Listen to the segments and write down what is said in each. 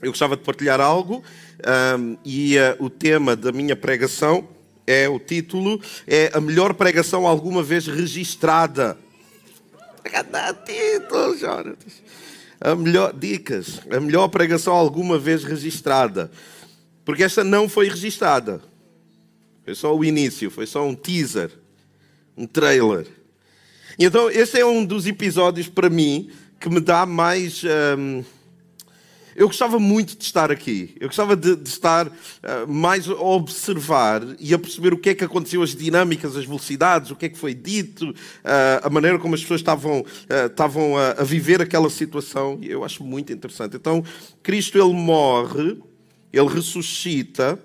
eu gostava de partilhar algo um, e uh, o tema da minha pregação é o título é a melhor pregação alguma vez registrada. Título, Jonatas. A melhor dicas, a melhor pregação alguma vez registrada, porque esta não foi registrada. Foi só o início, foi só um teaser, um trailer. Então, este é um dos episódios para mim que me dá mais. Um, eu gostava muito de estar aqui. Eu gostava de, de estar uh, mais a observar e a perceber o que é que aconteceu, as dinâmicas, as velocidades, o que é que foi dito, uh, a maneira como as pessoas estavam, uh, estavam a, a, viver aquela situação. Eu acho muito interessante. Então, Cristo, ele morre, ele ressuscita,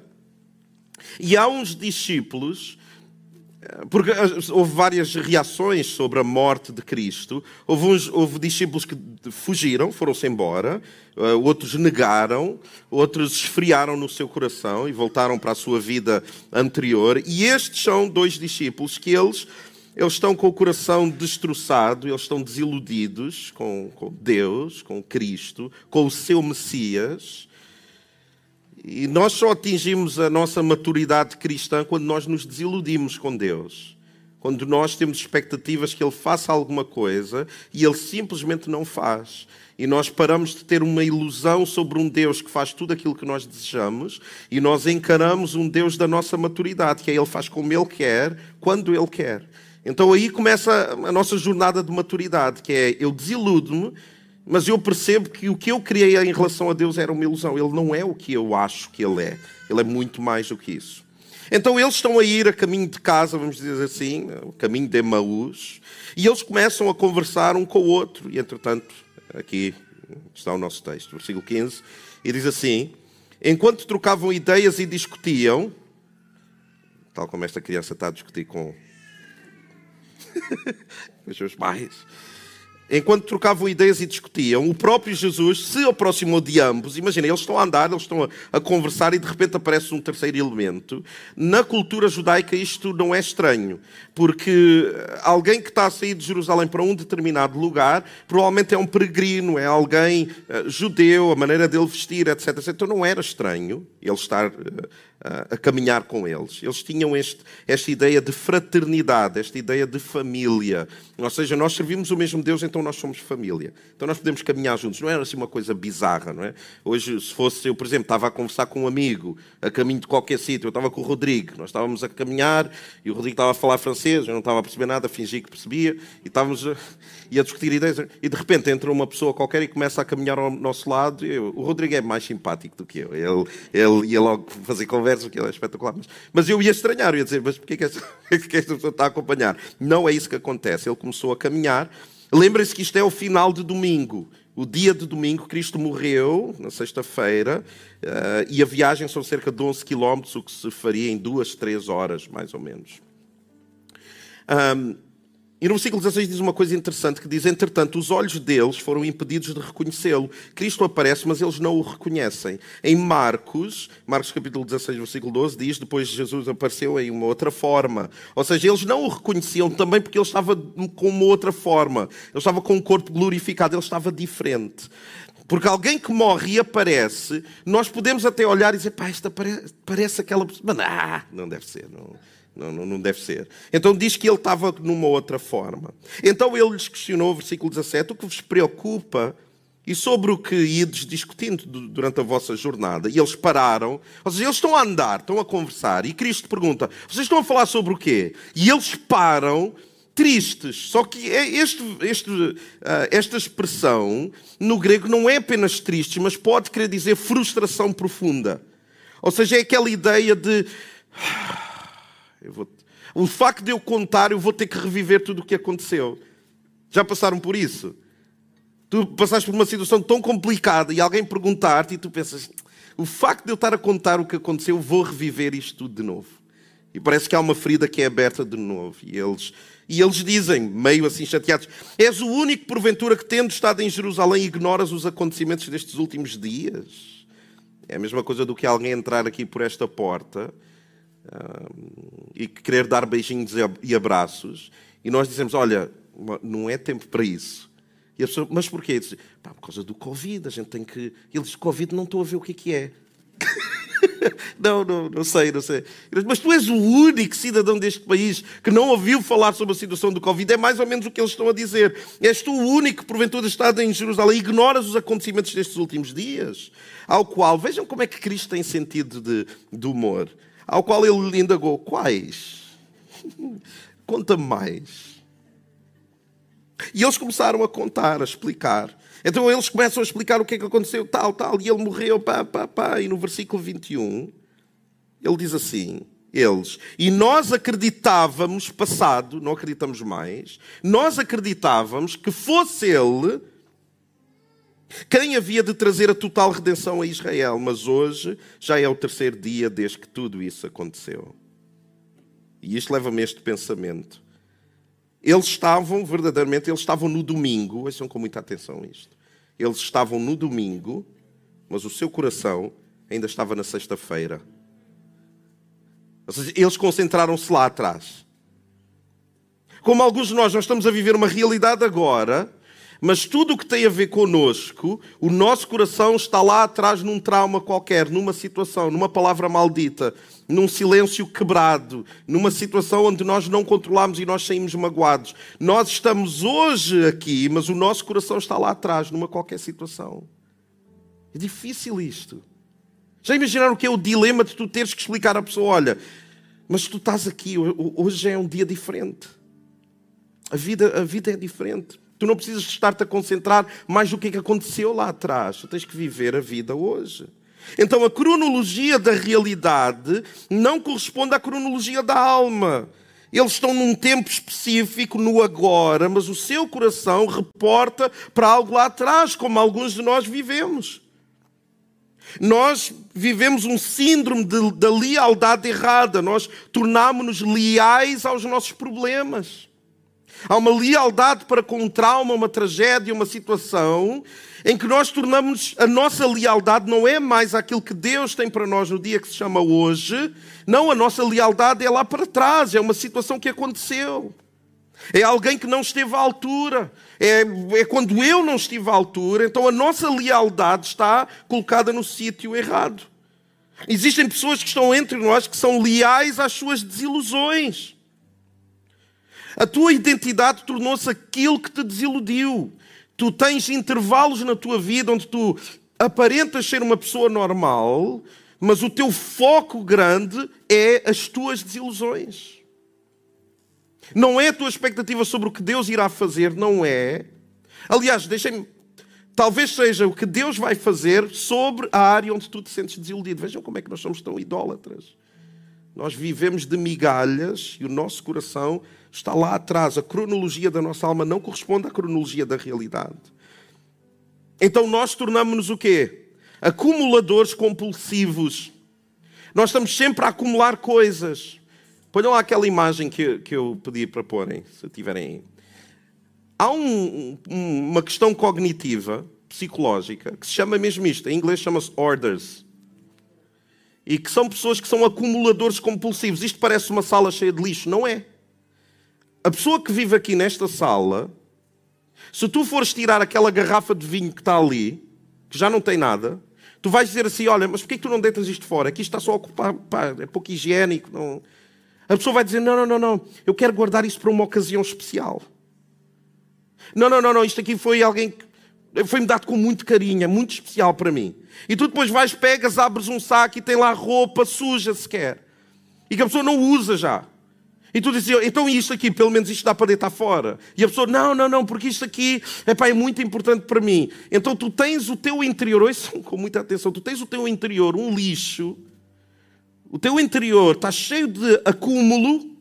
e há uns discípulos porque houve várias reações sobre a morte de Cristo. Houve, uns, houve discípulos que fugiram, foram-se embora, uh, outros negaram, outros esfriaram no seu coração e voltaram para a sua vida anterior. E estes são dois discípulos que eles, eles estão com o coração destroçado, eles estão desiludidos com, com Deus, com Cristo, com o seu Messias. E nós só atingimos a nossa maturidade cristã quando nós nos desiludimos com Deus. Quando nós temos expectativas que Ele faça alguma coisa e Ele simplesmente não faz. E nós paramos de ter uma ilusão sobre um Deus que faz tudo aquilo que nós desejamos e nós encaramos um Deus da nossa maturidade, que é Ele faz como Ele quer, quando Ele quer. Então aí começa a nossa jornada de maturidade, que é eu desiludo-me mas eu percebo que o que eu criei em relação a Deus era uma ilusão. Ele não é o que eu acho que Ele é. Ele é muito mais do que isso. Então eles estão a ir a caminho de casa, vamos dizer assim, o caminho de Emaús, e eles começam a conversar um com o outro. E entretanto, aqui está o nosso texto, versículo 15, e diz assim: Enquanto trocavam ideias e discutiam, tal como esta criança está a discutir com os seus pais enquanto trocavam ideias e discutiam, o próprio Jesus se aproximou de ambos. Imagina, eles estão a andar, eles estão a, conversar e de repente aparece um terceiro elemento. Na cultura judaica isto não é estranho, porque alguém que está a sair de Jerusalém para um determinado lugar provavelmente é um peregrino, é alguém uh, judeu, a maneira dele vestir, etc. Então não era estranho ele estar uh, a caminhar com eles. Eles tinham este, esta ideia de fraternidade, esta ideia de família. Ou seja, nós servimos o mesmo Deus, então nós somos família. Então nós podemos caminhar juntos. Não era assim uma coisa bizarra, não é? Hoje, se fosse eu, por exemplo, estava a conversar com um amigo a caminho de qualquer sítio, eu estava com o Rodrigo, nós estávamos a caminhar e o Rodrigo estava a falar francês, eu não estava a perceber nada, fingi que percebia e estávamos a, e a discutir ideias. E de repente entra uma pessoa qualquer e começa a caminhar ao nosso lado. Eu, o Rodrigo é mais simpático do que eu. Ele, ele ia logo fazer conversa é espetacular. Mas, mas eu ia estranhar, eu ia dizer, mas porquê que esta, que esta pessoa está a acompanhar? Não é isso que acontece. Ele começou a caminhar. Lembrem-se que isto é o final de domingo. O dia de domingo, Cristo morreu, na sexta-feira, uh, e a viagem são cerca de 11 quilómetros, o que se faria em duas, três horas, mais ou menos. Um, e no versículo 16 diz uma coisa interessante que diz: Entretanto, os olhos deles foram impedidos de reconhecê-lo. Cristo aparece, mas eles não o reconhecem. Em Marcos, Marcos capítulo 16, versículo 12, diz: Depois Jesus apareceu em uma outra forma. Ou seja, eles não o reconheciam também porque ele estava com uma outra forma. Ele estava com um corpo glorificado, ele estava diferente. Porque alguém que morre e aparece, nós podemos até olhar e dizer: pá, esta parece, parece aquela pessoa. Mas não, não deve ser. Não. Não, não, deve ser. Então diz que ele estava numa outra forma. Então ele lhes questionou, versículo 17, o que vos preocupa e sobre o que ides discutindo durante a vossa jornada. E eles pararam, ou seja, eles estão a andar, estão a conversar, e Cristo pergunta: vocês estão a falar sobre o quê? E eles param, tristes. Só que é este, este, ah, esta expressão no grego não é apenas tristes, mas pode querer dizer frustração profunda. Ou seja, é aquela ideia de Vou... O facto de eu contar, eu vou ter que reviver tudo o que aconteceu. Já passaram por isso? Tu passaste por uma situação tão complicada e alguém perguntar-te e tu pensas, o facto de eu estar a contar o que aconteceu, vou reviver isto tudo de novo. E parece que há uma ferida que é aberta de novo. E eles, e eles dizem, meio assim chateados: És o único, porventura, que tendo estado em Jerusalém, ignoras os acontecimentos destes últimos dias? É a mesma coisa do que alguém entrar aqui por esta porta e querer dar beijinhos e abraços, e nós dizemos: Olha, não é tempo para isso. E a pessoa, mas porquê? Diz, por causa do Covid, a gente tem que. Ele diz: Covid, não estou a ver o que é é. não, não, não sei, não sei. Mas tu és o único cidadão deste país que não ouviu falar sobre a situação do Covid. É mais ou menos o que eles estão a dizer. És tu o único que, porventura, está em Jerusalém ignoras os acontecimentos destes últimos dias. Ao qual, vejam como é que Cristo tem sentido de, de humor. Ao qual ele lhe indagou: quais? Conta-me mais. E eles começaram a contar, a explicar. Então eles começam a explicar o que é que aconteceu, tal, tal, e ele morreu, pá, pá, pá. E no versículo 21, ele diz assim: eles, e nós acreditávamos, passado, não acreditamos mais, nós acreditávamos que fosse ele quem havia de trazer a total redenção a Israel, mas hoje já é o terceiro dia desde que tudo isso aconteceu. E isto leva-me a este pensamento. Eles estavam, verdadeiramente, eles estavam no domingo, ouçam com muita atenção isto. Eles estavam no domingo, mas o seu coração ainda estava na sexta-feira. Ou seja, eles concentraram-se lá atrás. Como alguns de nós, nós estamos a viver uma realidade agora, mas tudo o que tem a ver conosco, o nosso coração está lá atrás num trauma qualquer, numa situação, numa palavra maldita, num silêncio quebrado, numa situação onde nós não controlamos e nós saímos magoados. Nós estamos hoje aqui, mas o nosso coração está lá atrás, numa qualquer situação. É difícil isto. Já imaginaram o que é o dilema de tu teres que explicar à pessoa: olha, mas tu estás aqui, hoje é um dia diferente. A vida, a vida é diferente. Tu não precisas estar-te a concentrar mais no que é que aconteceu lá atrás. Tu tens que viver a vida hoje. Então a cronologia da realidade não corresponde à cronologia da alma. Eles estão num tempo específico, no agora, mas o seu coração reporta para algo lá atrás, como alguns de nós vivemos. Nós vivemos um síndrome da lealdade errada, nós tornámos-nos leais aos nossos problemas. Há uma lealdade para com um trauma, uma tragédia, uma situação em que nós tornamos a nossa lealdade não é mais aquilo que Deus tem para nós no dia que se chama hoje, não, a nossa lealdade é lá para trás, é uma situação que aconteceu. É alguém que não esteve à altura. É, é quando eu não estive à altura, então a nossa lealdade está colocada no sítio errado. Existem pessoas que estão entre nós que são leais às suas desilusões. A tua identidade tornou-se aquilo que te desiludiu. Tu tens intervalos na tua vida onde tu aparentas ser uma pessoa normal, mas o teu foco grande é as tuas desilusões. Não é a tua expectativa sobre o que Deus irá fazer, não é. Aliás, deixem-me. Talvez seja o que Deus vai fazer sobre a área onde tu te sentes desiludido. Vejam como é que nós somos tão idólatras. Nós vivemos de migalhas e o nosso coração está lá atrás. A cronologia da nossa alma não corresponde à cronologia da realidade. Então nós tornamos-nos o quê? Acumuladores compulsivos. Nós estamos sempre a acumular coisas. Ponham lá aquela imagem que, que eu pedi para porem, se tiverem. Há um, uma questão cognitiva, psicológica, que se chama mesmo isto. Em inglês chama-se orders e que são pessoas que são acumuladores compulsivos. Isto parece uma sala cheia de lixo, não é? A pessoa que vive aqui nesta sala, se tu fores tirar aquela garrafa de vinho que está ali, que já não tem nada, tu vais dizer assim: Olha, mas porquê que tu não deitas isto fora? Aqui está só a ocupar, pá, é pouco higiênico. Não... A pessoa vai dizer: Não, não, não, não, eu quero guardar isso para uma ocasião especial. Não, não, não, não, isto aqui foi alguém que foi-me dado com muito carinho, é muito especial para mim. E tu depois vais, pegas, abres um saco e tem lá roupa suja sequer. E que a pessoa não usa já. E tu dizes, então isto aqui, pelo menos isto dá para deitar fora. E a pessoa, não, não, não, porque isto aqui epá, é muito importante para mim. Então tu tens o teu interior, ouçam com muita atenção, tu tens o teu interior um lixo. O teu interior está cheio de acúmulo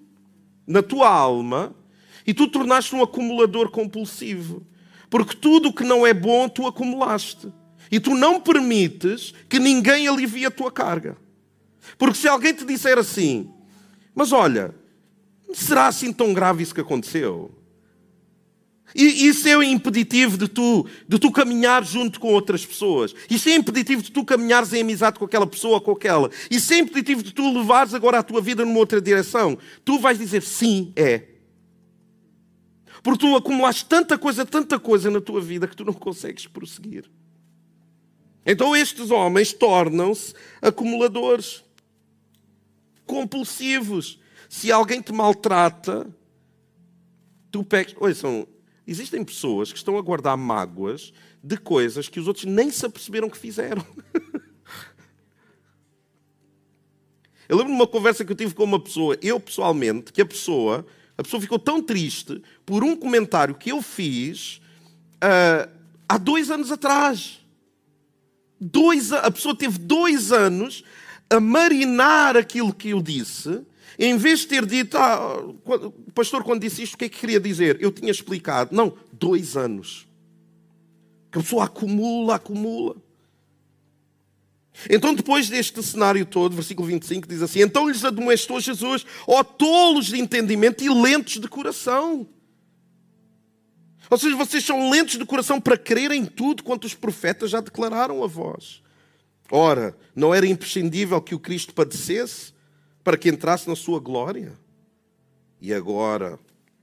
na tua alma e tu tornaste um acumulador compulsivo. Porque tudo o que não é bom tu acumulaste. E tu não permites que ninguém alivie a tua carga. Porque se alguém te disser assim, mas olha, será assim tão grave isso que aconteceu? E isso é impeditivo de tu, de tu caminhar junto com outras pessoas. Isso é impeditivo de tu caminhares em amizade com aquela pessoa com aquela. Isso é impeditivo de tu levares agora a tua vida numa outra direção. Tu vais dizer sim, é. Porque tu acumulaste tanta coisa, tanta coisa na tua vida que tu não consegues prosseguir. Então estes homens tornam-se acumuladores, compulsivos. Se alguém te maltrata, tu pegas. São, existem pessoas que estão a guardar mágoas de coisas que os outros nem se aperceberam que fizeram. Eu lembro de uma conversa que eu tive com uma pessoa, eu pessoalmente, que a pessoa, a pessoa ficou tão triste por um comentário que eu fiz uh, há dois anos atrás. Dois, a pessoa teve dois anos a marinar aquilo que eu disse, em vez de ter dito, ah, o pastor, quando disse isto, o que é que queria dizer? Eu tinha explicado. Não, dois anos. Que a pessoa acumula, acumula. Então, depois deste cenário todo, versículo 25 diz assim: Então lhes admoestou Jesus, ó tolos de entendimento e lentos de coração. Ou seja, vocês são lentos de coração para crer em tudo quanto os profetas já declararam a vós. Ora, não era imprescindível que o Cristo padecesse para que entrasse na sua glória? E agora,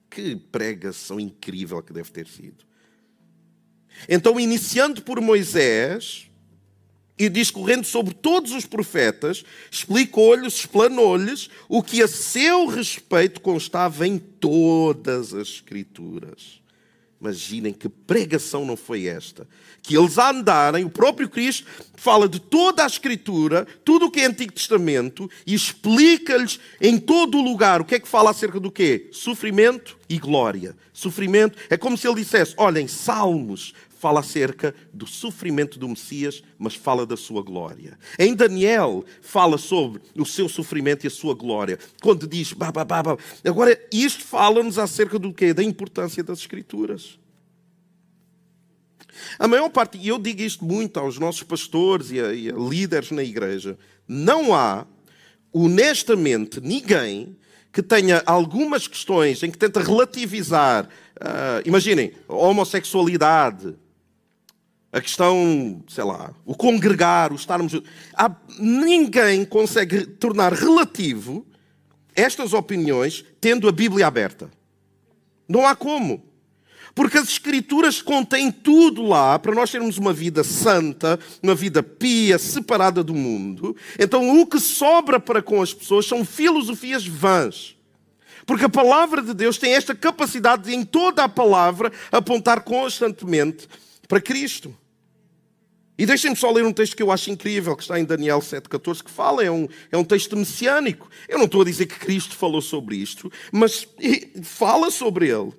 que pregação incrível que deve ter sido. Então, iniciando por Moisés, e discorrendo sobre todos os profetas, explicou-lhes, explanou-lhes o que a seu respeito constava em todas as Escrituras. Imaginem que pregação não foi esta. Que eles andarem, o próprio Cristo fala de toda a Escritura, tudo o que é Antigo Testamento, e explica-lhes em todo o lugar o que é que fala acerca do quê? Sofrimento e glória. Sofrimento é como se ele dissesse: olhem, Salmos, fala acerca do sofrimento do Messias, mas fala da sua glória. Em Daniel, fala sobre o seu sofrimento e a sua glória. Quando diz, bah, bah, bah, bah. agora isto fala-nos acerca do quê? Da importância das Escrituras. A maior parte, e eu digo isto muito aos nossos pastores e a, e a líderes na igreja, não há, honestamente, ninguém que tenha algumas questões em que tenta relativizar, uh, imaginem, homossexualidade, a questão, sei lá, o congregar, o estarmos. Há, ninguém consegue tornar relativo estas opiniões tendo a Bíblia aberta. Não há como. Porque as Escrituras contêm tudo lá para nós termos uma vida santa, uma vida pia, separada do mundo. Então o que sobra para com as pessoas são filosofias vãs. Porque a palavra de Deus tem esta capacidade de, em toda a palavra, apontar constantemente para Cristo. E deixem-me só ler um texto que eu acho incrível, que está em Daniel 7,14, que fala, é um, é um texto messiânico. Eu não estou a dizer que Cristo falou sobre isto, mas fala sobre ele.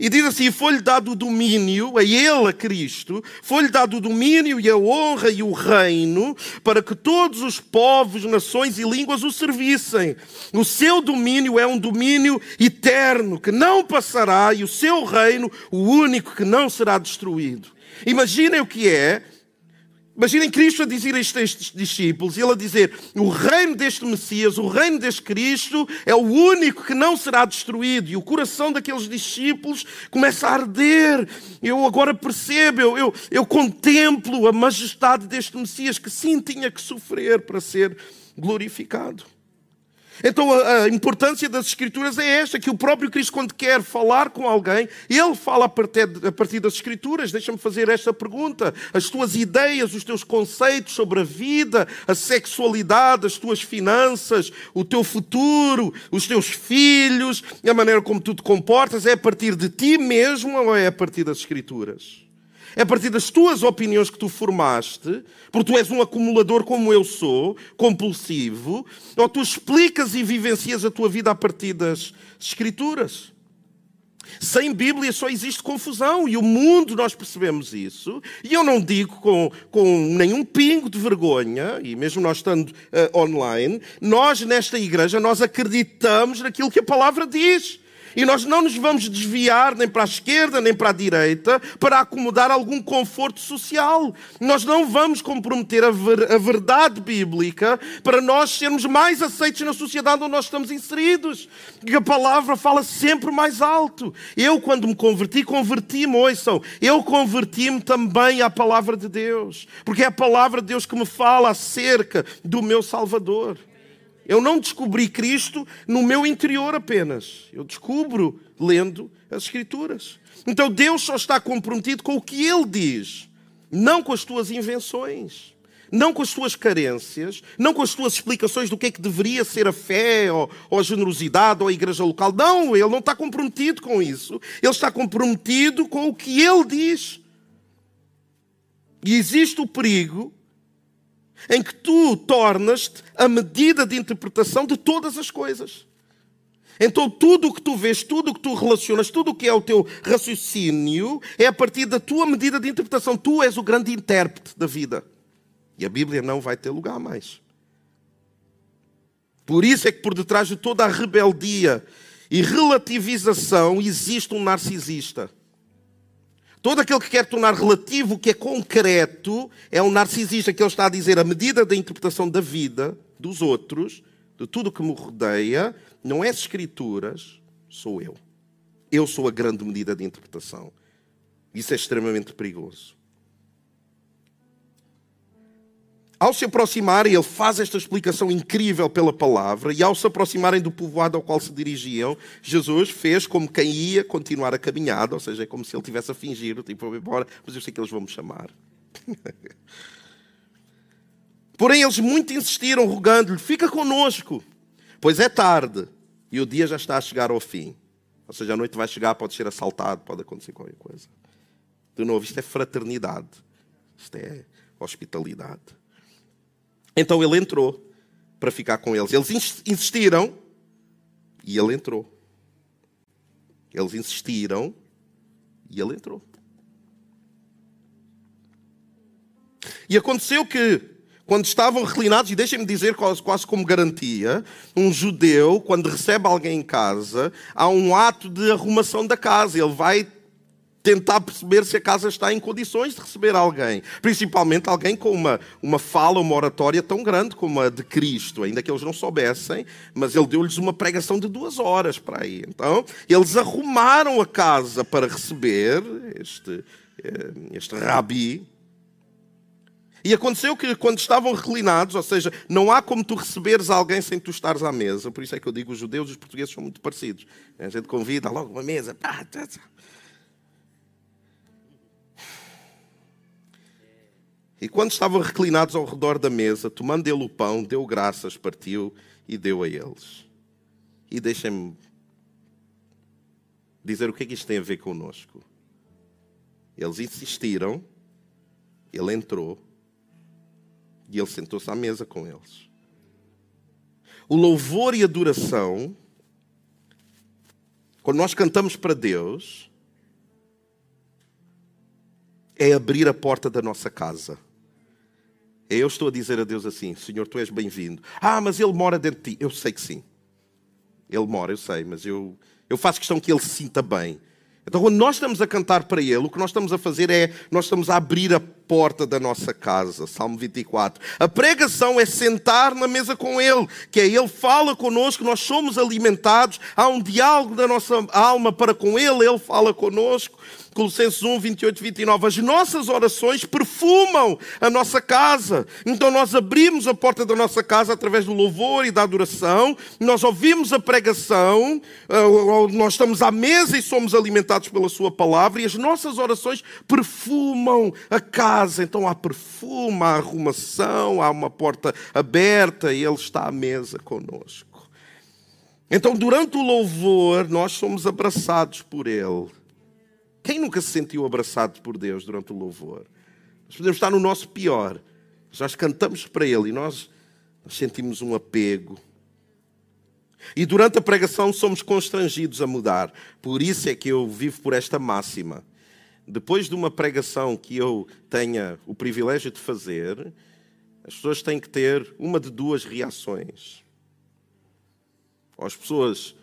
E diz assim: foi-lhe dado o domínio, a ele, a Cristo, foi-lhe dado o domínio e a honra e o reino, para que todos os povos, nações e línguas o servissem. O seu domínio é um domínio eterno, que não passará, e o seu reino, o único que não será destruído. Imaginem o que é Imaginem Cristo a dizer a estes discípulos, ele a dizer: o reino deste Messias, o reino deste Cristo, é o único que não será destruído. E o coração daqueles discípulos começa a arder. Eu agora percebo, eu, eu, eu contemplo a majestade deste Messias que sim tinha que sofrer para ser glorificado. Então a, importância das Escrituras é esta: que o próprio Cristo, quando quer falar com alguém, ele fala a partir, a partir das Escrituras. Deixa-me fazer esta pergunta: as tuas ideias, os teus conceitos sobre a vida, a sexualidade, as tuas finanças, o teu futuro, os teus filhos, a maneira como tu te comportas, é a partir de ti mesmo ou é a partir das Escrituras? É a partir das tuas opiniões que tu formaste, porque tu és um acumulador como eu sou, compulsivo, ou tu explicas e vivencias a tua vida a partir das Escrituras. Sem Bíblia só existe confusão e o mundo nós percebemos isso. E eu não digo com, com nenhum pingo de vergonha, e mesmo nós estando uh, online, nós nesta igreja nós acreditamos naquilo que a palavra diz. E nós não nos vamos desviar nem para a esquerda nem para a direita para acomodar algum conforto social. Nós não vamos comprometer a, ver, a verdade bíblica para nós sermos mais aceitos na sociedade onde nós estamos inseridos. Porque a palavra fala sempre mais alto. Eu, quando me converti, converti-me, ouçam, eu converti-me também à palavra de Deus. Porque é a palavra de Deus que me fala acerca do meu Salvador. Eu não descobri Cristo no meu interior apenas. Eu descubro lendo as Escrituras. Então Deus só está comprometido com o que Ele diz, não com as tuas invenções, não com as tuas carências, não com as tuas explicações do que é que deveria ser a fé, ou, ou a generosidade, ou a igreja local. Não, Ele não está comprometido com isso. Ele está comprometido com o que Ele diz. E existe o perigo em que tu tornas-te a medida de interpretação de todas as coisas. Então, tudo o que tu vês, tudo o que tu relacionas, tudo o que é o teu raciocínio, é a partir da tua medida de interpretação. Tu és o grande intérprete da vida. E a Bíblia não vai ter lugar mais. Por isso é que por detrás de toda a rebeldia e relativização existe um narcisista. Todo aquele que quer tornar relativo o que é concreto é um narcisista que ele está a dizer a medida da interpretação da vida, dos outros, de tudo o que me rodeia, não é as escrituras, sou eu. Eu sou a grande medida de interpretação. Isso é extremamente perigoso. Ao se aproximarem, ele faz esta explicação incrível pela palavra, e ao se aproximarem do povoado ao qual se dirigiam, Jesus fez como quem ia continuar a caminhada, ou seja, é como se ele tivesse a fingir, tipo, vou embora, mas eu sei que eles vão me chamar. Porém, eles muito insistiram, rogando-lhe: fica conosco, pois é tarde e o dia já está a chegar ao fim. Ou seja, a noite vai chegar, pode ser assaltado, pode acontecer qualquer coisa. De novo, isto é fraternidade, isto é hospitalidade. Então ele entrou para ficar com eles. Eles insistiram e ele entrou. Eles insistiram e ele entrou. E aconteceu que quando estavam reclinados, e deixem-me dizer quase, quase como garantia, um judeu, quando recebe alguém em casa, há um ato de arrumação da casa. Ele vai tentar perceber se a casa está em condições de receber alguém. Principalmente alguém com uma, uma fala, uma oratória tão grande como a de Cristo, ainda que eles não soubessem, mas ele deu-lhes uma pregação de duas horas para aí. Então, eles arrumaram a casa para receber este, eh, este rabi, e aconteceu que quando estavam reclinados, ou seja, não há como tu receberes alguém sem tu estares à mesa. Por isso é que eu digo os judeus e os portugueses são muito parecidos. A gente convida logo uma mesa. E quando estavam reclinados ao redor da mesa, tomando ele o pão, deu graças, partiu e deu a eles. E deixem-me dizer o que é que isto tem a ver connosco. Eles insistiram, ele entrou e ele sentou-se à mesa com eles. O louvor e adoração, quando nós cantamos para Deus, é abrir a porta da nossa casa. Eu estou a dizer a Deus assim: Senhor, tu és bem-vindo. Ah, mas ele mora dentro de ti. Eu sei que sim. Ele mora, eu sei, mas eu, eu faço questão que ele se sinta bem. Então, quando nós estamos a cantar para Ele, o que nós estamos a fazer é, nós estamos a abrir a porta da nossa casa. Salmo 24. A pregação é sentar na mesa com Ele, que é Ele fala conosco, nós somos alimentados, há um diálogo da nossa alma para com Ele, Ele fala conosco. Colossenses 1, 28 e 29. As nossas orações perfumam a nossa casa. Então nós abrimos a porta da nossa casa através do louvor e da adoração. Nós ouvimos a pregação. Eh, nós estamos à mesa e somos alimentados pela Sua palavra. E as nossas orações perfumam a casa. Então há perfume, há arrumação, há uma porta aberta e Ele está à mesa conosco. Então, durante o louvor, nós somos abraçados por Ele. Quem nunca se sentiu abraçado por Deus durante o louvor? Nós podemos estar no nosso pior. Nós cantamos para Ele e nós sentimos um apego. E durante a pregação somos constrangidos a mudar. Por isso é que eu vivo por esta máxima. Depois de uma pregação que eu tenha o privilégio de fazer, as pessoas têm que ter uma de duas reações. Ou as pessoas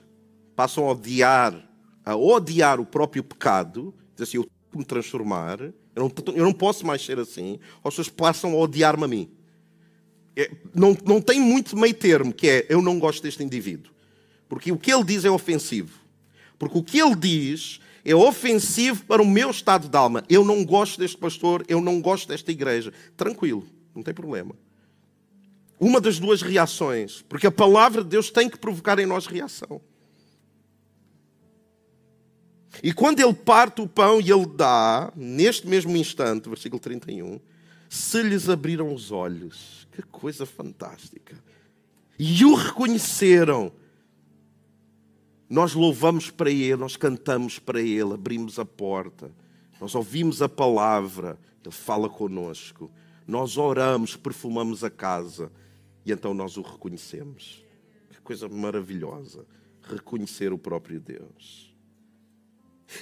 passam a odiar a odiar o próprio pecado, diz assim, eu tenho que me transformar, eu não, eu não posso mais ser assim, ou as pessoas passam a odiar-me a mim. É, não, não tem muito meio termo, que é, eu não gosto deste indivíduo. Porque o que ele diz é ofensivo. Porque o que ele diz é ofensivo para o meu estado de alma. Eu não gosto deste pastor, eu não gosto desta igreja. Tranquilo, não tem problema. uma das duas reações, porque a palavra de Deus tem que provocar em nós reação. E quando ele parte o pão e ele dá, neste mesmo instante, versículo 31, se lhes abriram os olhos. Que coisa fantástica. E o reconheceram. Nós louvamos para Ele, nós cantamos para Ele, abrimos a porta, nós ouvimos a palavra, Ele fala conosco, nós oramos, perfumamos a casa e então nós o reconhecemos. Que coisa maravilhosa reconhecer o próprio Deus.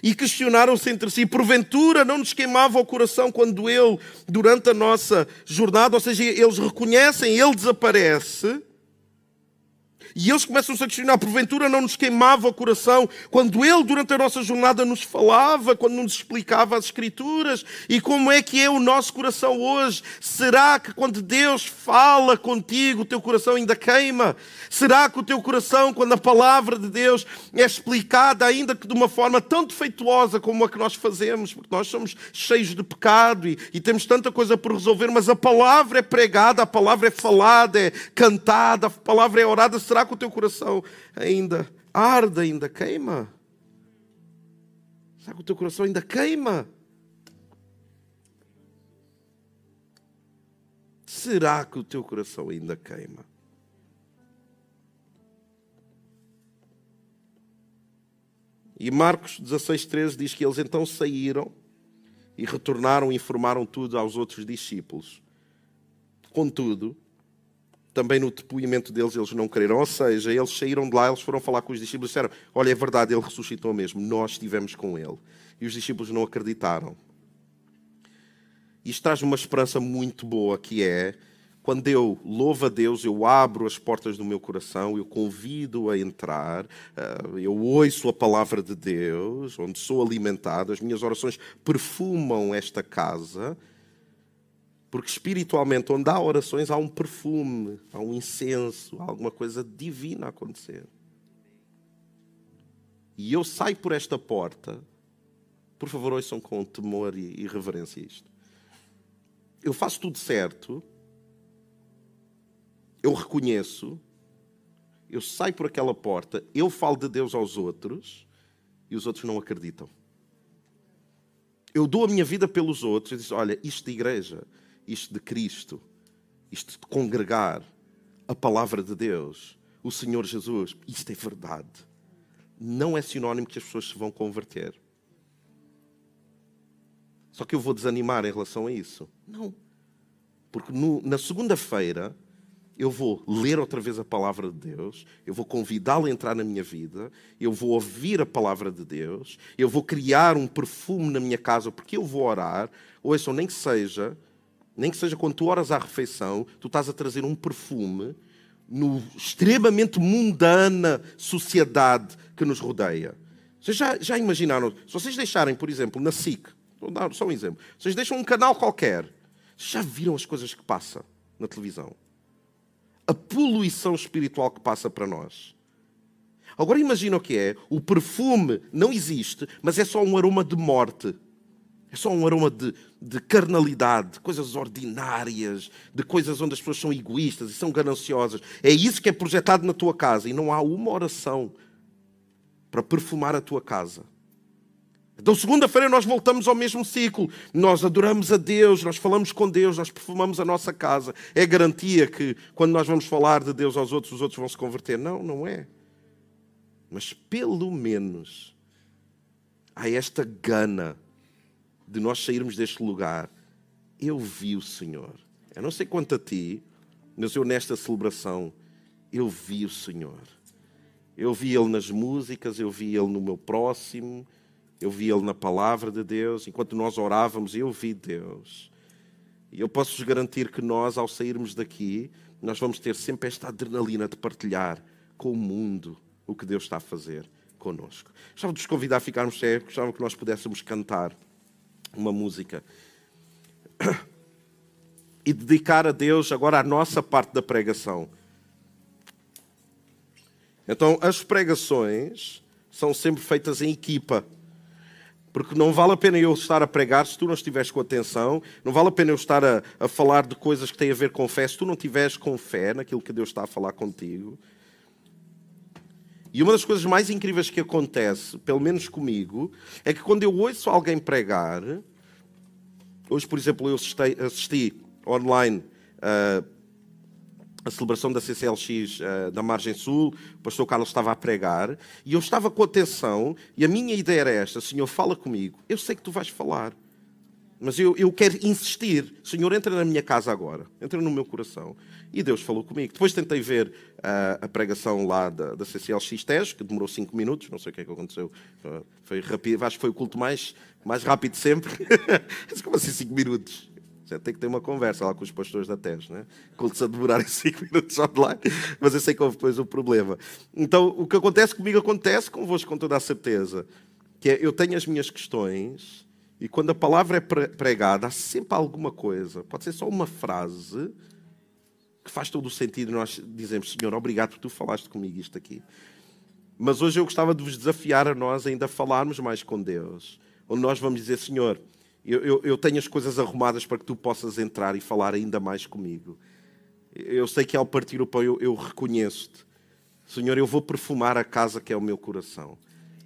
E questionaram-se entre si, porventura não nos queimava o coração quando ele, durante a nossa jornada, ou seja, eles reconhecem, ele desaparece, e eles começam-se a questionar, porventura não nos queimava o coração quando Ele, durante a nossa jornada, nos falava, quando nos explicava as Escrituras? E como é que é o nosso coração hoje? Será que quando Deus fala contigo, o teu coração ainda queima? Será que o teu coração, quando a palavra de Deus é explicada, ainda que de uma forma tão defeituosa como a que nós fazemos, porque nós somos cheios de pecado e, e temos tanta coisa por resolver, mas a palavra é pregada, a palavra é falada, é cantada, a palavra é orada, será que o teu coração ainda arde, ainda queima? Será que o teu coração ainda queima? Será que o teu coração ainda queima? E Marcos 16,13 diz que eles então saíram e retornaram e informaram tudo aos outros discípulos. Contudo, também no depoimento deles eles não creram. Ou seja, eles saíram de lá, eles foram falar com os discípulos e disseram: Olha, é verdade, ele ressuscitou mesmo, nós estivemos com ele. E os discípulos não acreditaram. Isto traz uma esperança muito boa que é quando eu louvo a Deus, eu abro as portas do meu coração, eu convido a entrar, eh, eu ouço a palavra de Deus, onde sou alimentado, as minhas orações perfumam esta casa porque espiritualmente, onde há orações, há um perfume, há um incenso, há alguma coisa divina a acontecer. E eu saio por esta porta, por favor, ouçam com temor e reverência isto. Eu faço tudo certo, eu reconheço, eu saio por aquela porta, eu falo de Deus aos outros e os outros não acreditam. Eu dou a minha vida pelos outros e digo: olha, isto de igreja isto de Cristo, isto de congregar a palavra de Deus, o Senhor Jesus, isto é verdade. Não é sinónimo que as pessoas se vão converter. Só que eu vou desanimar em relação a isso. Não. Porque no, na segunda-feira eu vou ler outra vez a palavra de Deus, eu vou convidá-lo a entrar na minha vida, eu vou ouvir a palavra de Deus, eu vou criar um perfume na minha casa porque eu vou orar. Ouçam, nem que seja nem que seja quando tu oras à refeição, tu estás a trazer um perfume no extremamente mundana sociedade que nos rodeia. Vocês já, já imaginaram? Se vocês deixarem, por exemplo, na SIC, vou dar só um exemplo, vocês deixam um canal qualquer, já viram as coisas que passa na televisão? A poluição espiritual que passa para nós. Agora imagina o que é: o perfume não existe, mas é só um aroma de morte. É só um aroma de, de carnalidade, de coisas ordinárias, de coisas onde as pessoas são egoístas e são gananciosas. É isso que é projetado na tua casa e não há uma oração para perfumar a tua casa. Então, segunda-feira, nós voltamos ao mesmo ciclo. Nós adoramos a Deus, nós falamos com Deus, nós perfumamos a nossa casa. É garantia que, quando nós vamos falar de Deus aos outros, os outros vão se converter? Não, não é. Mas, pelo menos, há esta gana de nós sairmos deste lugar, eu vi o Senhor. Eu não sei quanto a ti, mas eu nesta celebração, eu vi o Senhor. Eu vi Ele nas músicas, eu vi Ele no meu próximo, eu vi Ele na palavra de Deus. Enquanto nós orávamos, eu vi Deus. E eu posso-vos garantir que nós, ao sairmos daqui, nós vamos ter sempre esta adrenalina de partilhar com o mundo o que Deus está a fazer conosco. Gostava de vos convidar a ficarmos sérios, gostava que nós pudéssemos cantar uma música. E dedicar a Deus agora a nossa parte da pregação. Então, as pregações são sempre feitas em equipa. Porque não vale a pena eu estar a pregar se tu não estiveres com atenção, não vale a pena eu estar a, a falar de coisas que têm a ver com fé se tu não estiveres com fé naquilo que Deus está a falar contigo. E uma das coisas mais incríveis que acontece, pelo menos comigo, é que quando eu ouço alguém pregar, hoje, por exemplo, eu assisti, assisti online uh, a celebração da CCLX uh, da Margem Sul, o pastor Carlos estava a pregar, e eu estava com atenção, e a minha ideia era esta: Senhor, fala comigo, eu sei que tu vais falar. Mas eu, eu quero insistir. Senhor, entra na minha casa agora. Entra no meu coração. E Deus falou comigo. Depois tentei ver uh, a pregação lá da, da CCLX TES, que demorou 5 minutos. Não sei o que é que aconteceu. Uh, foi rápido. Acho que foi o culto mais, mais rápido sempre. Como assim 5 minutos? Você tem que ter uma conversa lá com os pastores da TES, né? Cultos a demorarem 5 minutos online. Mas eu sei que houve depois o problema. Então, o que acontece comigo acontece convosco com toda a certeza. Que é, eu tenho as minhas questões e quando a palavra é pregada, há sempre alguma coisa. Pode ser só uma frase que faz todo o sentido. Nós dizemos, Senhor, obrigado por tu falaste comigo isto aqui. Mas hoje eu gostava de vos desafiar a nós ainda falarmos mais com Deus. Onde nós vamos dizer, Senhor, eu, eu, eu tenho as coisas arrumadas para que tu possas entrar e falar ainda mais comigo. Eu sei que ao partir o pão eu, eu reconheço-te. Senhor, eu vou perfumar a casa que é o meu coração.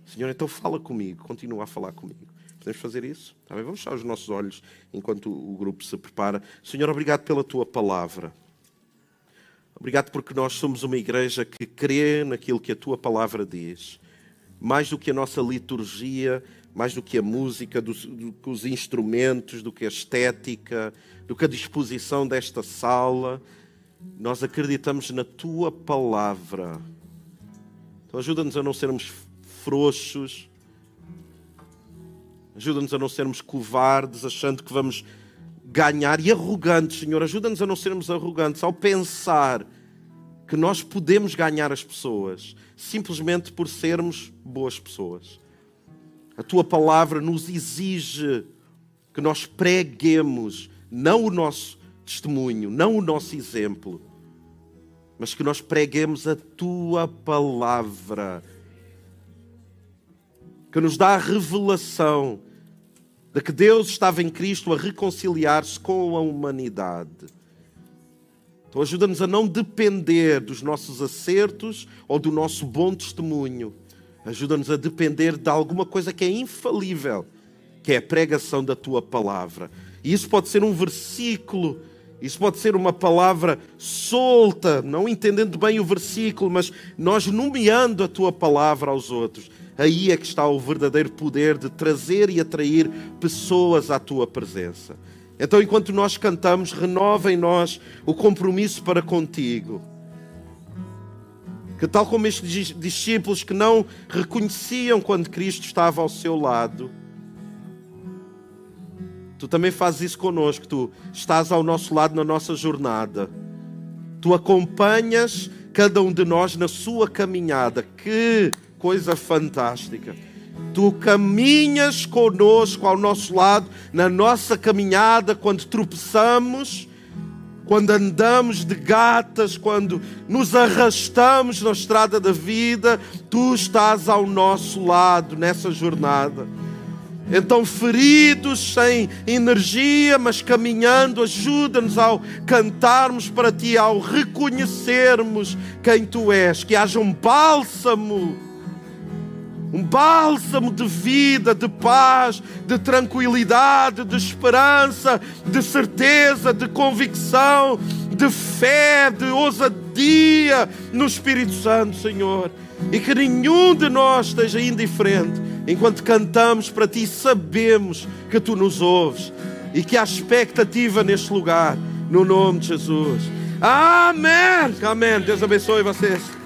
Senhor, então fala comigo, continua a falar comigo. Podemos fazer isso? Tá? Vamos fechar os nossos olhos enquanto o grupo se prepara. Senhor, obrigado pela tua palavra. Obrigado porque nós somos uma igreja que crê naquilo que a tua palavra diz. Mais do que a nossa liturgia, mais do que a música, do, do que os instrumentos, do que a estética, do que a disposição desta sala. Nós acreditamos na tua palavra. Então ajuda-nos a não sermos frouxos, Ajuda-nos a não sermos covardes, achando que vamos ganhar e arrogantes, Senhor. Ajuda-nos a não sermos arrogantes ao pensar que nós podemos ganhar as pessoas simplesmente por sermos boas pessoas. A tua palavra nos exige que nós preguemos não o nosso testemunho, não o nosso exemplo, mas que nós preguemos a tua palavra que nos dá a revelação de que Deus estava em Cristo a reconciliar-se com a humanidade. Então ajuda-nos a não depender dos nossos acertos ou do nosso bom testemunho. Ajuda-nos a depender de alguma coisa que é infalível, que é a pregação da tua palavra. E isso pode ser um versículo, isso pode ser uma palavra solta, não entendendo bem o versículo, mas nós nomeando a tua palavra aos outros aí é que está o verdadeiro poder de trazer e atrair pessoas à tua presença. Então, enquanto nós cantamos, renova em nós o compromisso para contigo. Que, tal como estes discípulos que não reconheciam quando Cristo estava ao seu lado, tu também fazes isso conosco. Tu estás ao nosso lado na nossa jornada. Tu acompanhas cada um de nós na sua caminhada. Que coisa fantástica. Tu caminhas conosco ao nosso lado na nossa caminhada quando tropeçamos, quando andamos de gatas, quando nos arrastamos na estrada da vida, tu estás ao nosso lado nessa jornada. Então, feridos, sem energia, mas caminhando, ajuda-nos ao cantarmos para ti, ao reconhecermos quem tu és, que haja um bálsamo um bálsamo de vida, de paz, de tranquilidade, de esperança, de certeza, de convicção, de fé, de ousadia no Espírito Santo, Senhor. E que nenhum de nós esteja indiferente enquanto cantamos para Ti, sabemos que Tu nos ouves e que há expectativa neste lugar, no nome de Jesus. Amém. Amém. Deus abençoe vocês.